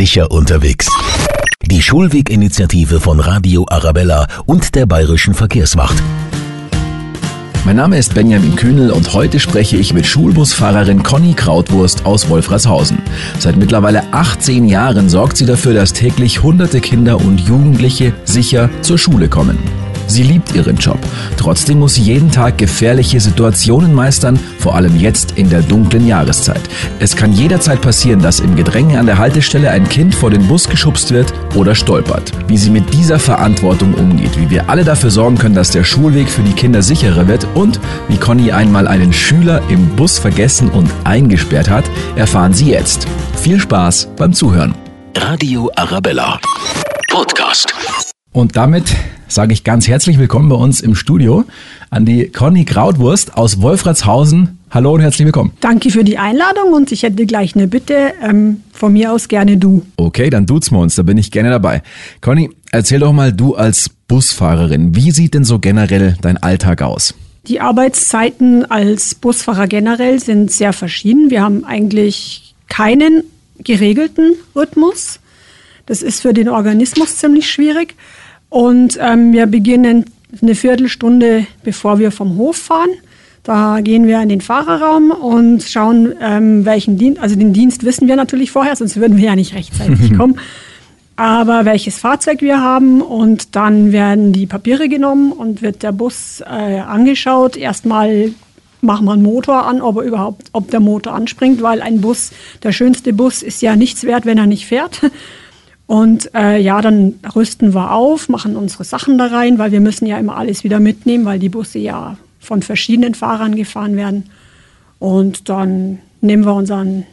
sicher unterwegs. Die Schulweginitiative von Radio Arabella und der Bayerischen Verkehrswacht. Mein Name ist Benjamin Kühnel und heute spreche ich mit Schulbusfahrerin Conny Krautwurst aus Wolfratshausen. Seit mittlerweile 18 Jahren sorgt sie dafür, dass täglich hunderte Kinder und Jugendliche sicher zur Schule kommen. Sie liebt ihren Job. Trotzdem muss sie jeden Tag gefährliche Situationen meistern, vor allem jetzt in der dunklen Jahreszeit. Es kann jederzeit passieren, dass im Gedränge an der Haltestelle ein Kind vor den Bus geschubst wird oder stolpert. Wie sie mit dieser Verantwortung umgeht, wie wir alle dafür sorgen können, dass der Schulweg für die Kinder sicherer wird und wie Conny einmal einen Schüler im Bus vergessen und eingesperrt hat, erfahren Sie jetzt. Viel Spaß beim Zuhören. Radio Arabella. Podcast. Und damit sage ich ganz herzlich willkommen bei uns im Studio an die Conny Krautwurst aus Wolfratshausen. Hallo und herzlich willkommen. Danke für die Einladung und ich hätte gleich eine Bitte. Ähm, von mir aus gerne du. Okay, dann duzen wir uns, da bin ich gerne dabei. Conny, erzähl doch mal du als Busfahrerin, wie sieht denn so generell dein Alltag aus? Die Arbeitszeiten als Busfahrer generell sind sehr verschieden. Wir haben eigentlich keinen geregelten Rhythmus. Das ist für den Organismus ziemlich schwierig. Und ähm, wir beginnen eine Viertelstunde, bevor wir vom Hof fahren. Da gehen wir in den Fahrerraum und schauen, ähm, welchen Dienst, also den Dienst wissen wir natürlich vorher, sonst würden wir ja nicht rechtzeitig kommen. Aber welches Fahrzeug wir haben und dann werden die Papiere genommen und wird der Bus äh, angeschaut. Erstmal machen wir einen Motor an, ob er überhaupt, ob der Motor anspringt, weil ein Bus, der schönste Bus ist ja nichts wert, wenn er nicht fährt. Und äh, ja, dann rüsten wir auf, machen unsere Sachen da rein, weil wir müssen ja immer alles wieder mitnehmen, weil die Busse ja von verschiedenen Fahrern gefahren werden. Und dann nehmen wir unseren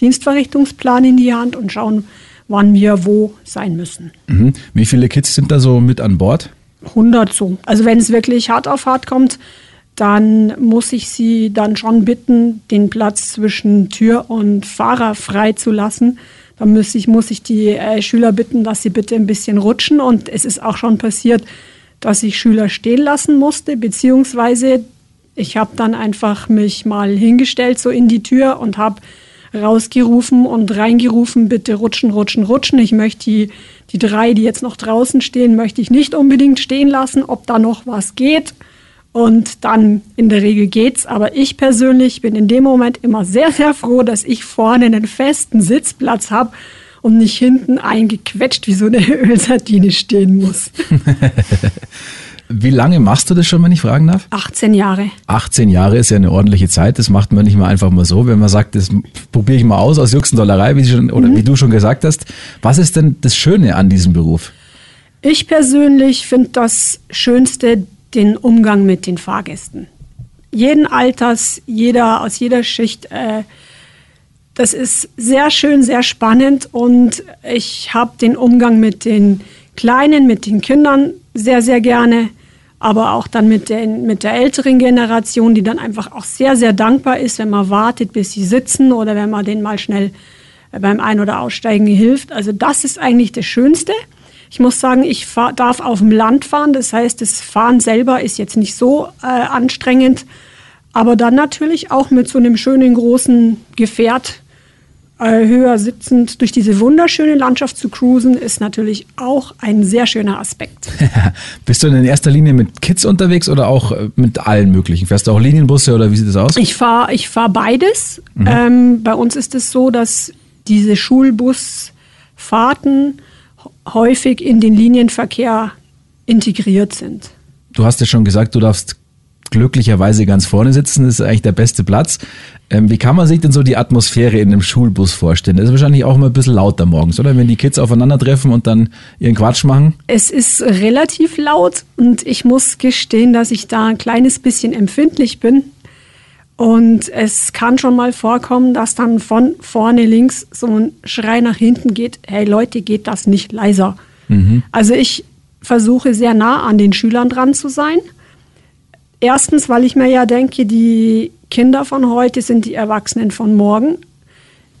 Dienstverrichtungsplan in die Hand und schauen, wann wir wo sein müssen. Mhm. Wie viele Kids sind da so mit an Bord? 100 so. Also wenn es wirklich hart auf hart kommt, dann muss ich sie dann schon bitten, den Platz zwischen Tür und Fahrer freizulassen da muss ich, muss ich die äh, Schüler bitten, dass sie bitte ein bisschen rutschen. Und es ist auch schon passiert, dass ich Schüler stehen lassen musste, beziehungsweise ich habe dann einfach mich mal hingestellt so in die Tür und habe rausgerufen und reingerufen, bitte rutschen, rutschen, rutschen. Ich möchte die, die drei, die jetzt noch draußen stehen, möchte ich nicht unbedingt stehen lassen, ob da noch was geht. Und dann in der Regel geht's. Aber ich persönlich bin in dem Moment immer sehr, sehr froh, dass ich vorne einen festen Sitzplatz habe und nicht hinten eingequetscht wie so eine Ölsardine stehen muss. Wie lange machst du das schon, wenn ich fragen darf? 18 Jahre. 18 Jahre ist ja eine ordentliche Zeit. Das macht man nicht mal einfach mal so, wenn man sagt, das probiere ich mal aus aus Juxendollerei, wie, schon, oder mhm. wie du schon gesagt hast. Was ist denn das Schöne an diesem Beruf? Ich persönlich finde das Schönste den Umgang mit den Fahrgästen. Jeden Alters, jeder aus jeder Schicht. Äh, das ist sehr schön, sehr spannend und ich habe den Umgang mit den Kleinen, mit den Kindern sehr, sehr gerne, aber auch dann mit, den, mit der älteren Generation, die dann einfach auch sehr, sehr dankbar ist, wenn man wartet, bis sie sitzen oder wenn man denen mal schnell beim Ein- oder Aussteigen hilft. Also das ist eigentlich das Schönste. Ich muss sagen, ich fahr, darf auf dem Land fahren. Das heißt, das Fahren selber ist jetzt nicht so äh, anstrengend. Aber dann natürlich auch mit so einem schönen großen Gefährt äh, höher sitzend durch diese wunderschöne Landschaft zu cruisen, ist natürlich auch ein sehr schöner Aspekt. Bist du in erster Linie mit Kids unterwegs oder auch äh, mit allen möglichen? Fährst du auch Linienbusse oder wie sieht das aus? Ich fahre ich fahr beides. Mhm. Ähm, bei uns ist es so, dass diese Schulbusfahrten häufig in den Linienverkehr integriert sind. Du hast ja schon gesagt, du darfst glücklicherweise ganz vorne sitzen, das ist eigentlich der beste Platz. Ähm, wie kann man sich denn so die Atmosphäre in einem Schulbus vorstellen? Das ist wahrscheinlich auch immer ein bisschen lauter morgens, oder? Wenn die Kids aufeinandertreffen und dann ihren Quatsch machen? Es ist relativ laut und ich muss gestehen, dass ich da ein kleines bisschen empfindlich bin. Und es kann schon mal vorkommen, dass dann von vorne links so ein Schrei nach hinten geht, hey Leute, geht das nicht leiser. Mhm. Also ich versuche sehr nah an den Schülern dran zu sein. Erstens, weil ich mir ja denke, die Kinder von heute sind die Erwachsenen von morgen.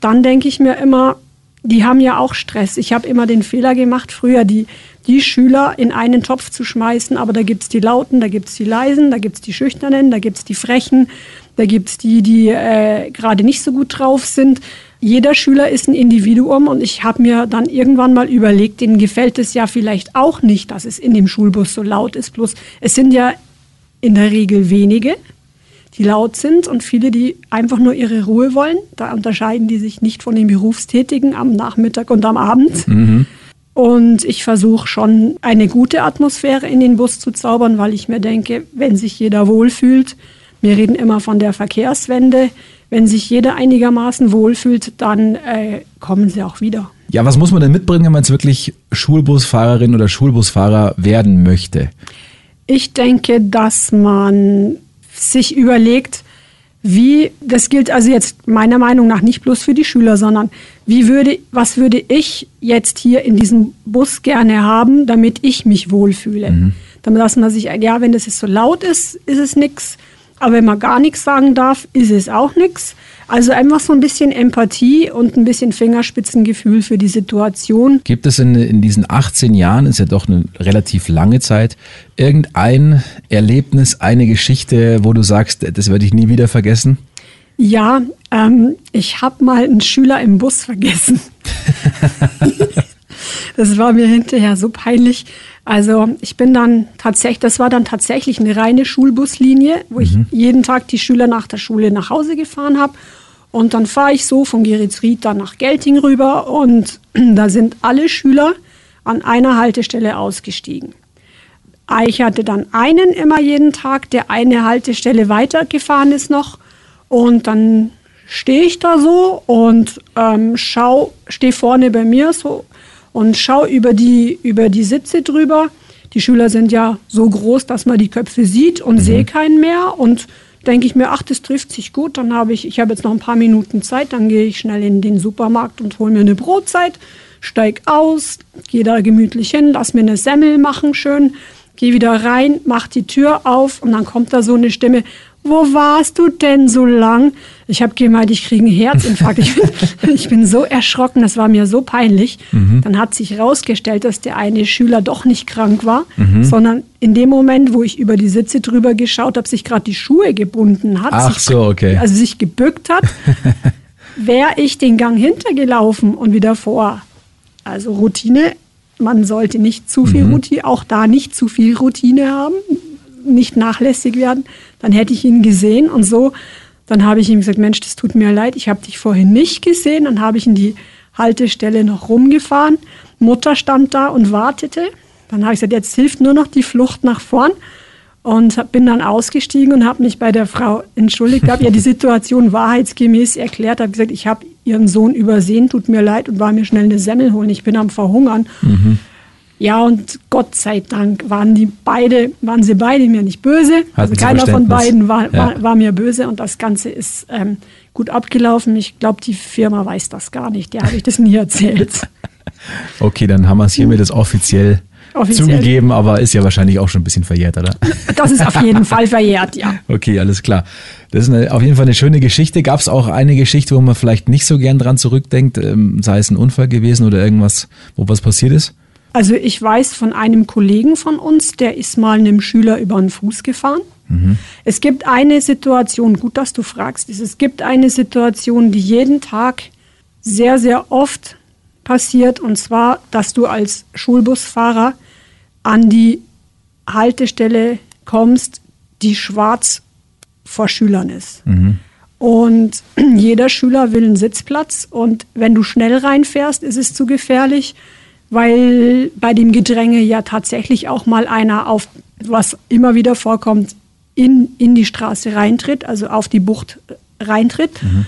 Dann denke ich mir immer, die haben ja auch Stress. Ich habe immer den Fehler gemacht, früher die, die Schüler in einen Topf zu schmeißen, aber da gibt es die Lauten, da gibt es die Leisen, da gibt es die Schüchternen, da gibt es die Frechen, da gibt es die, die äh, gerade nicht so gut drauf sind. jeder Schüler ist ein Individuum und ich habe mir dann irgendwann mal überlegt, denen gefällt es ja vielleicht auch nicht, dass es in dem Schulbus so laut ist. Bloß es sind ja in der Regel wenige, die laut sind und viele, die einfach nur ihre Ruhe wollen. Da unterscheiden die sich nicht von den Berufstätigen am Nachmittag und am Abend. Mhm. Und ich versuche schon eine gute Atmosphäre in den Bus zu zaubern, weil ich mir denke, wenn sich jeder wohlfühlt, wir reden immer von der Verkehrswende, wenn sich jeder einigermaßen wohlfühlt, dann äh, kommen sie auch wieder. Ja, was muss man denn mitbringen, wenn man jetzt wirklich Schulbusfahrerin oder Schulbusfahrer werden möchte? Ich denke, dass man sich überlegt, wie, das gilt also jetzt meiner Meinung nach nicht bloß für die Schüler, sondern wie würde, was würde ich jetzt hier in diesem Bus gerne haben, damit ich mich wohlfühle? Mhm. Damit, dass man sich, ja, wenn das jetzt so laut ist, ist es nichts. Aber wenn man gar nichts sagen darf, ist es auch nichts. Also einfach so ein bisschen Empathie und ein bisschen Fingerspitzengefühl für die Situation. Gibt es in, in diesen 18 Jahren, ist ja doch eine relativ lange Zeit, irgendein Erlebnis, eine Geschichte, wo du sagst, das werde ich nie wieder vergessen? Ja, ähm, ich habe mal einen Schüler im Bus vergessen. das war mir hinterher so peinlich. Also ich bin dann tatsächlich, das war dann tatsächlich eine reine Schulbuslinie, wo mhm. ich jeden Tag die Schüler nach der Schule nach Hause gefahren habe. Und dann fahre ich so von Geretsried dann nach Gelting rüber und da sind alle Schüler an einer Haltestelle ausgestiegen. Ich hatte dann einen immer jeden Tag, der eine Haltestelle weitergefahren ist noch. Und dann stehe ich da so und ähm, schau, stehe vorne bei mir so und schau über die, über die Sitze drüber. Die Schüler sind ja so groß, dass man die Köpfe sieht und mhm. sehe keinen mehr. Und denke ich mir, ach, das trifft sich gut. Dann habe ich, ich habe jetzt noch ein paar Minuten Zeit, dann gehe ich schnell in den Supermarkt und hole mir eine Brotzeit, steig aus, gehe da gemütlich hin, lass mir eine Semmel machen schön, gehe wieder rein, mach die Tür auf und dann kommt da so eine Stimme, wo warst du denn so lang? Ich habe gemeint, ich kriege einen Herzinfarkt. Ich bin, ich bin so erschrocken, das war mir so peinlich. Mhm. Dann hat sich herausgestellt, dass der eine Schüler doch nicht krank war, mhm. sondern in dem Moment, wo ich über die Sitze drüber geschaut habe, sich gerade die Schuhe gebunden hat, Ach sich, so, okay. also sich gebückt hat, wäre ich den Gang hintergelaufen und wieder vor. Also Routine, man sollte nicht zu viel mhm. Routine, auch da nicht zu viel Routine haben nicht nachlässig werden, dann hätte ich ihn gesehen und so. Dann habe ich ihm gesagt, Mensch, das tut mir leid, ich habe dich vorhin nicht gesehen. Dann habe ich in die Haltestelle noch rumgefahren. Mutter stand da und wartete. Dann habe ich gesagt, jetzt hilft nur noch die Flucht nach vorn. Und bin dann ausgestiegen und habe mich bei der Frau entschuldigt, habe ihr die Situation wahrheitsgemäß erklärt, habe gesagt, ich habe ihren Sohn übersehen, tut mir leid und war mir schnell eine Semmel holen, ich bin am Verhungern. Mhm. Ja, und Gott sei Dank waren die beide, waren sie beide mir nicht böse. Also keiner von beiden war, ja. war, war, mir böse und das Ganze ist ähm, gut abgelaufen. Ich glaube, die Firma weiß das gar nicht. Der habe ich das nie erzählt. okay, dann haben wir es hiermit das offiziell, offiziell zugegeben, aber ist ja wahrscheinlich auch schon ein bisschen verjährt, oder? Das ist auf jeden Fall verjährt, ja. Okay, alles klar. Das ist eine, auf jeden Fall eine schöne Geschichte. Gab es auch eine Geschichte, wo man vielleicht nicht so gern dran zurückdenkt, ähm, sei es ein Unfall gewesen oder irgendwas, wo was passiert ist? Also ich weiß von einem Kollegen von uns, der ist mal einem Schüler über den Fuß gefahren. Mhm. Es gibt eine Situation, gut, dass du fragst, es gibt eine Situation, die jeden Tag sehr, sehr oft passiert, und zwar, dass du als Schulbusfahrer an die Haltestelle kommst, die schwarz vor Schülern ist. Mhm. Und jeder Schüler will einen Sitzplatz und wenn du schnell reinfährst, ist es zu gefährlich weil bei dem Gedränge ja tatsächlich auch mal einer auf, was immer wieder vorkommt, in, in die Straße reintritt, also auf die Bucht äh, reintritt. Mhm.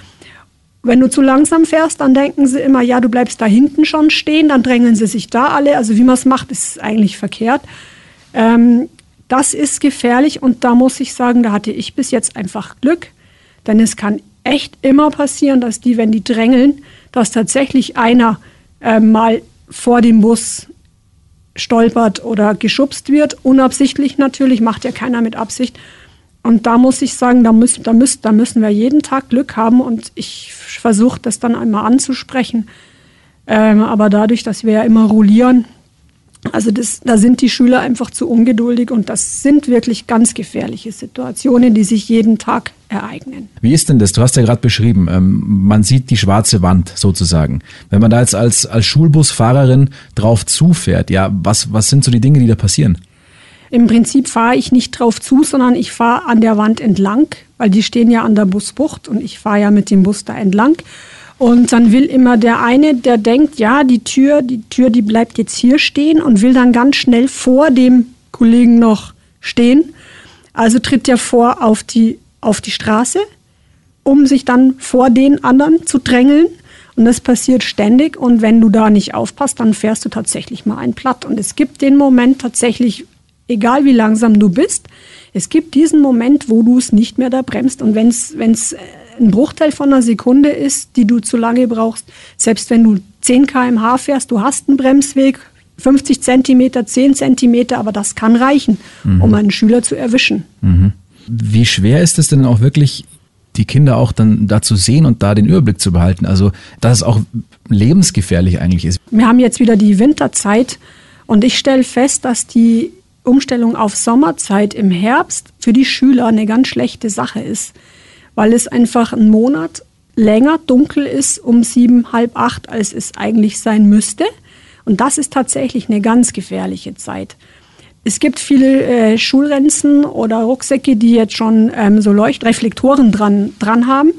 Wenn du zu langsam fährst, dann denken sie immer, ja, du bleibst da hinten schon stehen, dann drängeln sie sich da alle. Also wie man es macht, ist eigentlich verkehrt. Ähm, das ist gefährlich und da muss ich sagen, da hatte ich bis jetzt einfach Glück, denn es kann echt immer passieren, dass die, wenn die drängeln, dass tatsächlich einer äh, mal vor dem Bus stolpert oder geschubst wird, unabsichtlich natürlich, macht ja keiner mit Absicht. Und da muss ich sagen, da, müssen, da, müssen, da müssen wir jeden Tag Glück haben und ich versuche das dann einmal anzusprechen. Ähm, aber dadurch, dass wir ja immer rollieren, Also das, da sind die Schüler einfach zu ungeduldig und das sind wirklich ganz gefährliche Situationen, die sich jeden Tag ereignen. Wie ist denn das? Du hast ja gerade beschrieben, ähm, man sieht die schwarze Wand sozusagen. Wenn man da jetzt als, als Schulbusfahrerin drauf zufährt, ja, was, was sind so die Dinge, die da passieren? Im Prinzip fahre ich nicht drauf zu, sondern ich fahre an der Wand entlang, weil die stehen ja an der Busbucht und ich fahre ja mit dem Bus da entlang. Und dann will immer der eine, der denkt, ja, die Tür, die Tür, die bleibt jetzt hier stehen und will dann ganz schnell vor dem Kollegen noch stehen. Also tritt er vor auf die, auf die Straße, um sich dann vor den anderen zu drängeln. Und das passiert ständig. Und wenn du da nicht aufpasst, dann fährst du tatsächlich mal ein Platt. Und es gibt den Moment tatsächlich, egal wie langsam du bist, es gibt diesen Moment, wo du es nicht mehr da bremst. Und wenn es ein Bruchteil von einer Sekunde ist, die du zu lange brauchst. Selbst wenn du 10 km/h fährst, du hast einen Bremsweg, 50 Zentimeter, 10 Zentimeter, aber das kann reichen, mhm. um einen Schüler zu erwischen. Mhm. Wie schwer ist es denn auch wirklich, die Kinder auch dann da zu sehen und da den Überblick zu behalten? Also, dass es auch lebensgefährlich eigentlich ist. Wir haben jetzt wieder die Winterzeit und ich stelle fest, dass die Umstellung auf Sommerzeit im Herbst für die Schüler eine ganz schlechte Sache ist weil es einfach einen Monat länger dunkel ist um sieben, halb acht, als es eigentlich sein müsste. Und das ist tatsächlich eine ganz gefährliche Zeit. Es gibt viele äh, Schulrenzen oder Rucksäcke, die jetzt schon ähm, so Leuchtreflektoren dran, dran haben.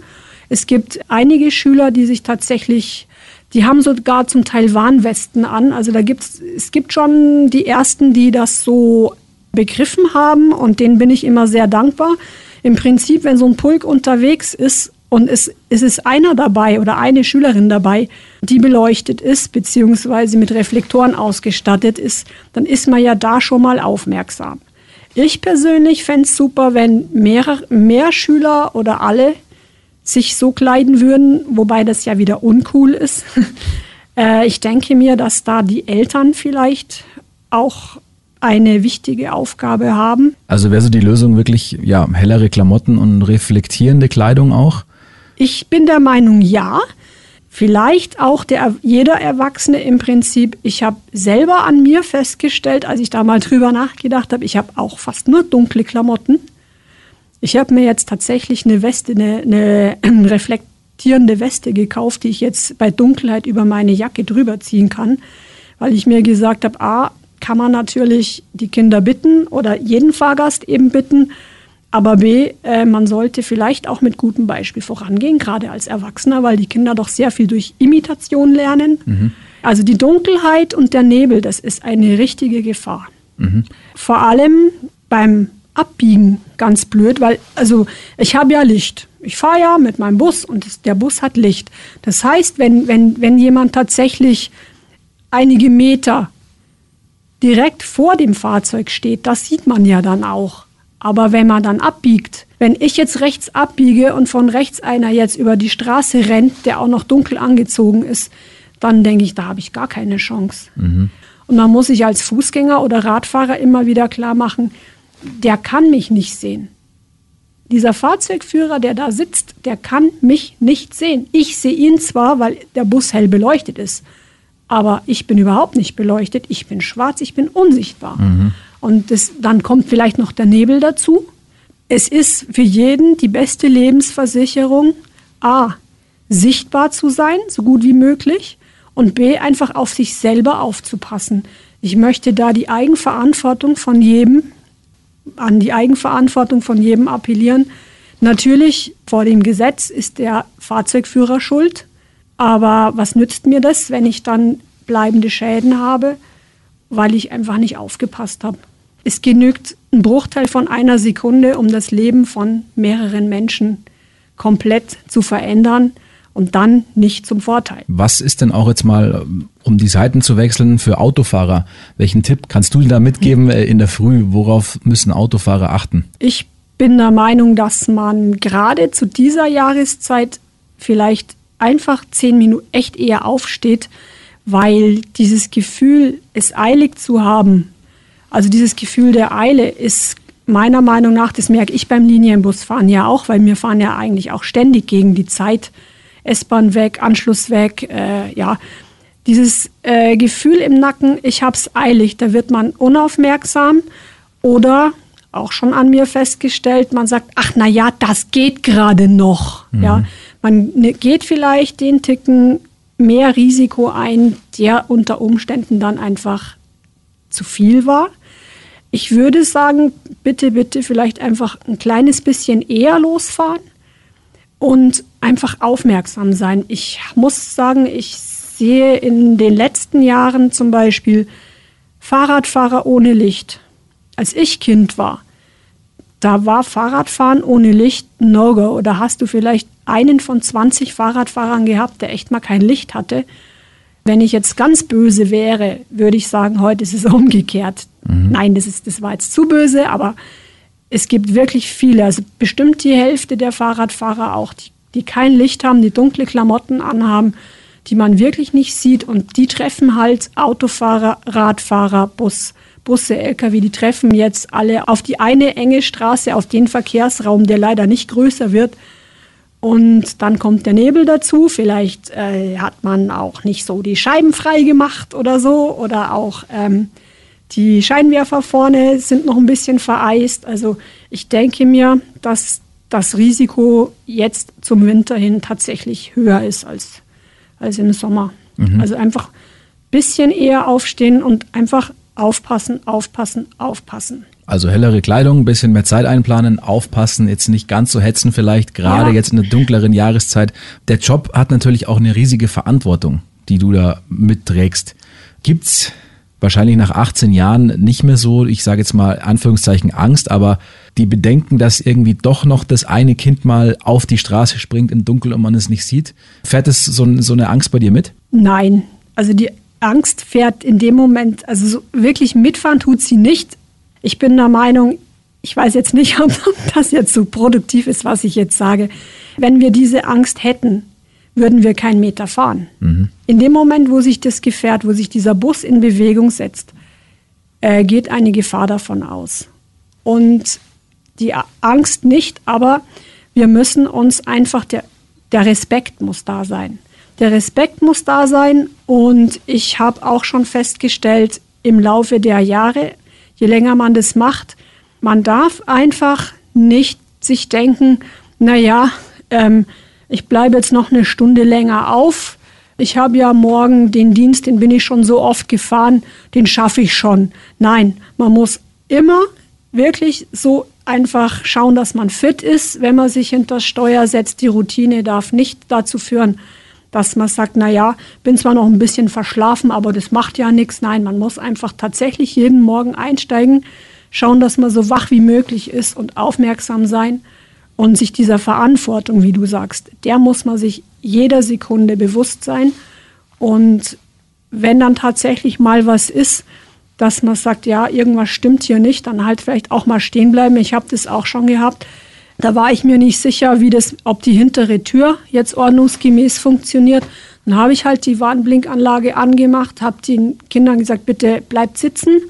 Es gibt einige Schüler, die sich tatsächlich, die haben sogar zum Teil Warnwesten an. Also da gibt's, es gibt schon die ersten, die das so begriffen haben und denen bin ich immer sehr dankbar im Prinzip, wenn so ein Pulk unterwegs ist und es, es ist einer dabei oder eine Schülerin dabei, die beleuchtet ist, beziehungsweise mit Reflektoren ausgestattet ist, dann ist man ja da schon mal aufmerksam. Ich persönlich fände es super, wenn mehr, mehr Schüler oder alle sich so kleiden würden, wobei das ja wieder uncool ist. äh, ich denke mir, dass da die Eltern vielleicht auch eine wichtige Aufgabe haben. Also wäre so die Lösung wirklich ja, hellere Klamotten und reflektierende Kleidung auch? Ich bin der Meinung, ja. Vielleicht auch der, jeder Erwachsene im Prinzip. Ich habe selber an mir festgestellt, als ich da mal drüber nachgedacht habe, ich habe auch fast nur dunkle Klamotten. Ich habe mir jetzt tatsächlich eine Weste, eine, eine reflektierende Weste gekauft, die ich jetzt bei Dunkelheit über meine Jacke drüber ziehen kann, weil ich mir gesagt habe, ah, kann man natürlich die Kinder bitten oder jeden Fahrgast eben bitten. Aber B, äh, man sollte vielleicht auch mit gutem Beispiel vorangehen, gerade als Erwachsener, weil die Kinder doch sehr viel durch Imitation lernen. Mhm. Also die Dunkelheit und der Nebel, das ist eine richtige Gefahr. Mhm. Vor allem beim Abbiegen ganz blöd, weil also ich habe ja Licht. Ich fahre ja mit meinem Bus und das, der Bus hat Licht. Das heißt, wenn, wenn, wenn jemand tatsächlich einige Meter direkt vor dem Fahrzeug steht, das sieht man ja dann auch. Aber wenn man dann abbiegt, wenn ich jetzt rechts abbiege und von rechts einer jetzt über die Straße rennt, der auch noch dunkel angezogen ist, dann denke ich, da habe ich gar keine Chance. Mhm. Und man muss sich als Fußgänger oder Radfahrer immer wieder klar machen, der kann mich nicht sehen. Dieser Fahrzeugführer, der da sitzt, der kann mich nicht sehen. Ich sehe ihn zwar, weil der Bus hell beleuchtet ist, aber ich bin überhaupt nicht beleuchtet, ich bin schwarz, ich bin unsichtbar. Mhm. Und das, dann kommt vielleicht noch der Nebel dazu. Es ist für jeden die beste Lebensversicherung, a, sichtbar zu sein, so gut wie möglich, und b, einfach auf sich selber aufzupassen. Ich möchte da die Eigenverantwortung von jedem, an die Eigenverantwortung von jedem appellieren. Natürlich, vor dem Gesetz ist der Fahrzeugführer schuld, aber was nützt mir das, wenn ich dann bleibende Schäden habe, weil ich einfach nicht aufgepasst habe? Es genügt ein Bruchteil von einer Sekunde, um das Leben von mehreren Menschen komplett zu verändern und dann nicht zum Vorteil. Was ist denn auch jetzt mal, um die Seiten zu wechseln, für Autofahrer? Welchen Tipp kannst du da mitgeben äh, in der Früh? Worauf müssen Autofahrer achten? Ich bin der Meinung, dass man gerade zu dieser Jahreszeit vielleicht einfach zehn Minuten echt eher aufsteht, weil dieses Gefühl, es eilig zu haben, also dieses Gefühl der Eile ist meiner Meinung nach, das merke ich beim Linienbusfahren ja auch, weil wir fahren ja eigentlich auch ständig gegen die Zeit. S-Bahn weg, Anschluss weg, äh, ja. Dieses äh, Gefühl im Nacken, ich hab's eilig, da wird man unaufmerksam oder auch schon an mir festgestellt, man sagt, ach na ja, das geht gerade noch. Mhm. Ja, man ne, geht vielleicht den Ticken mehr Risiko ein, der unter Umständen dann einfach zu viel war. Ich würde sagen, bitte, bitte vielleicht einfach ein kleines bisschen eher losfahren und einfach aufmerksam sein. Ich muss sagen, ich sehe in den letzten Jahren zum Beispiel Fahrradfahrer ohne Licht. Als ich Kind war, da war Fahrradfahren ohne Licht No-Go. Oder hast du vielleicht einen von 20 Fahrradfahrern gehabt, der echt mal kein Licht hatte? Wenn ich jetzt ganz böse wäre, würde ich sagen, heute ist es umgekehrt. Mhm. Nein, das, ist, das war jetzt zu böse, aber es gibt wirklich viele, also bestimmt die Hälfte der Fahrradfahrer auch, die, die kein Licht haben, die dunkle Klamotten anhaben, die man wirklich nicht sieht und die treffen halt Autofahrer, Radfahrer, Bus, Busse, Lkw, die treffen jetzt alle auf die eine enge Straße, auf den Verkehrsraum, der leider nicht größer wird. Und dann kommt der Nebel dazu. Vielleicht äh, hat man auch nicht so die Scheiben frei gemacht oder so. Oder auch ähm, die Scheinwerfer vorne sind noch ein bisschen vereist. Also ich denke mir, dass das Risiko jetzt zum Winter hin tatsächlich höher ist als, als im Sommer. Mhm. Also einfach ein bisschen eher aufstehen und einfach aufpassen, aufpassen, aufpassen. Also hellere Kleidung, ein bisschen mehr Zeit einplanen, aufpassen, jetzt nicht ganz so hetzen vielleicht, gerade ja. jetzt in der dunkleren Jahreszeit. Der Job hat natürlich auch eine riesige Verantwortung, die du da mitträgst. Gibt's wahrscheinlich nach 18 Jahren nicht mehr so, ich sage jetzt mal Anführungszeichen Angst, aber die Bedenken, dass irgendwie doch noch das eine Kind mal auf die Straße springt im Dunkeln und man es nicht sieht. Fährt es so, so eine Angst bei dir mit? Nein, also die Angst fährt in dem Moment, also so wirklich mitfahren tut sie nicht. Ich bin der Meinung, ich weiß jetzt nicht, ob das jetzt so produktiv ist, was ich jetzt sage. Wenn wir diese Angst hätten, würden wir keinen Meter fahren. Mhm. In dem Moment, wo sich das Gefährt, wo sich dieser Bus in Bewegung setzt, äh, geht eine Gefahr davon aus. Und die Angst nicht, aber wir müssen uns einfach, der, der Respekt muss da sein. Der Respekt muss da sein und ich habe auch schon festgestellt im Laufe der Jahre, je länger man das macht, man darf einfach nicht sich denken, naja, ähm, ich bleibe jetzt noch eine Stunde länger auf. Ich habe ja morgen den Dienst, den bin ich schon so oft gefahren, den schaffe ich schon. Nein, man muss immer wirklich so einfach schauen, dass man fit ist, wenn man sich hinter das Steuer setzt. Die Routine darf nicht dazu führen, dass man sagt, na ja, bin zwar noch ein bisschen verschlafen, aber das macht ja nichts. Nein, man muss einfach tatsächlich jeden Morgen einsteigen, schauen, dass man so wach wie möglich ist und aufmerksam sein und sich dieser Verantwortung, wie du sagst, der muss man sich jeder Sekunde bewusst sein. Und wenn dann tatsächlich mal was ist, dass man sagt, ja, irgendwas stimmt hier nicht, dann halt vielleicht auch mal stehen bleiben. Ich habe das auch schon gehabt. Da war ich mir nicht sicher, wie das, ob die hintere Tür jetzt ordnungsgemäß funktioniert. Dann habe ich halt die Warnblinkanlage angemacht, habe den Kindern gesagt, bitte bleibt sitzen.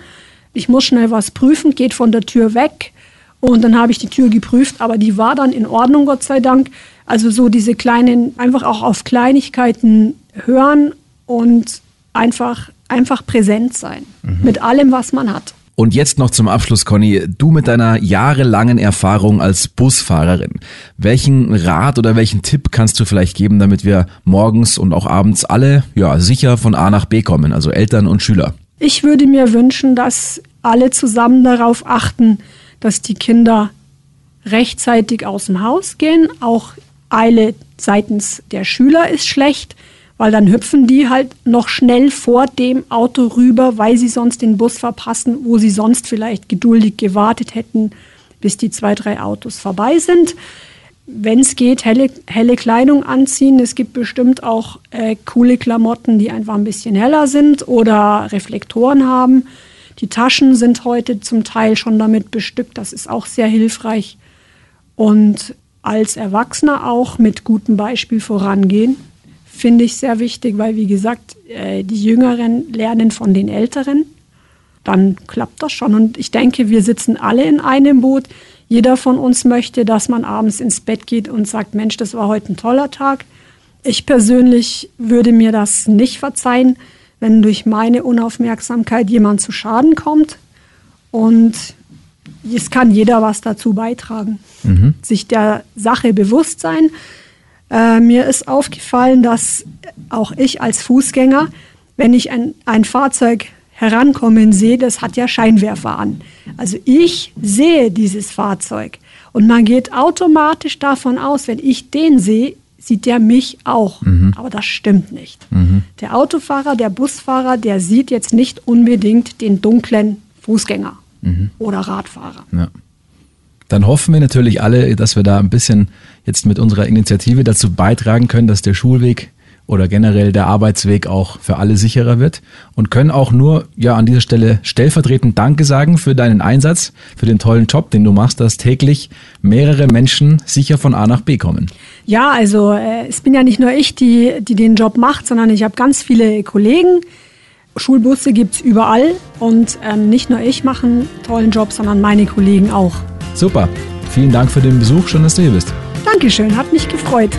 Ich muss schnell was prüfen, geht von der Tür weg. Und dann habe ich die Tür geprüft, aber die war dann in Ordnung, Gott sei Dank. Also so diese kleinen, einfach auch auf Kleinigkeiten hören und einfach, einfach präsent sein mhm. mit allem, was man hat. Und jetzt noch zum Abschluss, Conny. Du mit deiner jahrelangen Erfahrung als Busfahrerin. Welchen Rat oder welchen Tipp kannst du vielleicht geben, damit wir morgens und auch abends alle ja, sicher von A nach B kommen, also Eltern und Schüler? Ich würde mir wünschen, dass alle zusammen darauf achten, dass die Kinder rechtzeitig aus dem Haus gehen. Auch Eile seitens der Schüler ist schlecht, weil dann hüpfen die halt noch schnell vor dem Auto rüber, weil sie sonst den Bus verpassen, wo sie sonst vielleicht geduldig gewartet hätten, bis die zwei, drei Autos vorbei sind. Wenn es geht, helle, helle Kleidung anziehen. Es gibt bestimmt auch äh, coole Klamotten, die einfach ein bisschen heller sind oder Reflektoren haben. Die Taschen sind heute zum Teil schon damit bestückt. Das ist auch sehr hilfreich. Und als Erwachsener auch mit gutem Beispiel vorangehen, finde ich sehr wichtig, weil wie gesagt, äh, die Jüngeren lernen von den Älteren. Dann klappt das schon. Und ich denke, wir sitzen alle in einem Boot. Jeder von uns möchte, dass man abends ins Bett geht und sagt, Mensch, das war heute ein toller Tag. Ich persönlich würde mir das nicht verzeihen, wenn durch meine Unaufmerksamkeit jemand zu Schaden kommt. Und es kann jeder was dazu beitragen. Mhm. Sich der Sache bewusst sein. Äh, mir ist aufgefallen, dass auch ich als Fußgänger, wenn ich ein, ein Fahrzeug herankommen sehe, das hat ja Scheinwerfer an. Also ich sehe dieses Fahrzeug und man geht automatisch davon aus, wenn ich den sehe, sieht der mich auch. Mhm. Aber das stimmt nicht. Mhm. Der Autofahrer, der Busfahrer, der sieht jetzt nicht unbedingt den dunklen Fußgänger mhm. oder Radfahrer. Ja. Dann hoffen wir natürlich alle, dass wir da ein bisschen jetzt mit unserer Initiative dazu beitragen können, dass der Schulweg oder generell der Arbeitsweg auch für alle sicherer wird und können auch nur ja an dieser Stelle stellvertretend Danke sagen für deinen Einsatz, für den tollen Job, den du machst, dass täglich mehrere Menschen sicher von A nach B kommen. Ja, also äh, es bin ja nicht nur ich, die, die den Job macht, sondern ich habe ganz viele Kollegen. Schulbusse gibt es überall und ähm, nicht nur ich mache einen tollen Job, sondern meine Kollegen auch. Super. Vielen Dank für den Besuch. Schön, dass du hier bist. Dankeschön, hat mich gefreut.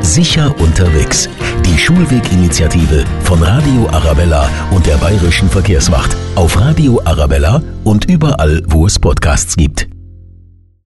Sicher unterwegs. Die Schulweginitiative von Radio Arabella und der Bayerischen Verkehrswacht. Auf Radio Arabella und überall, wo es Podcasts gibt.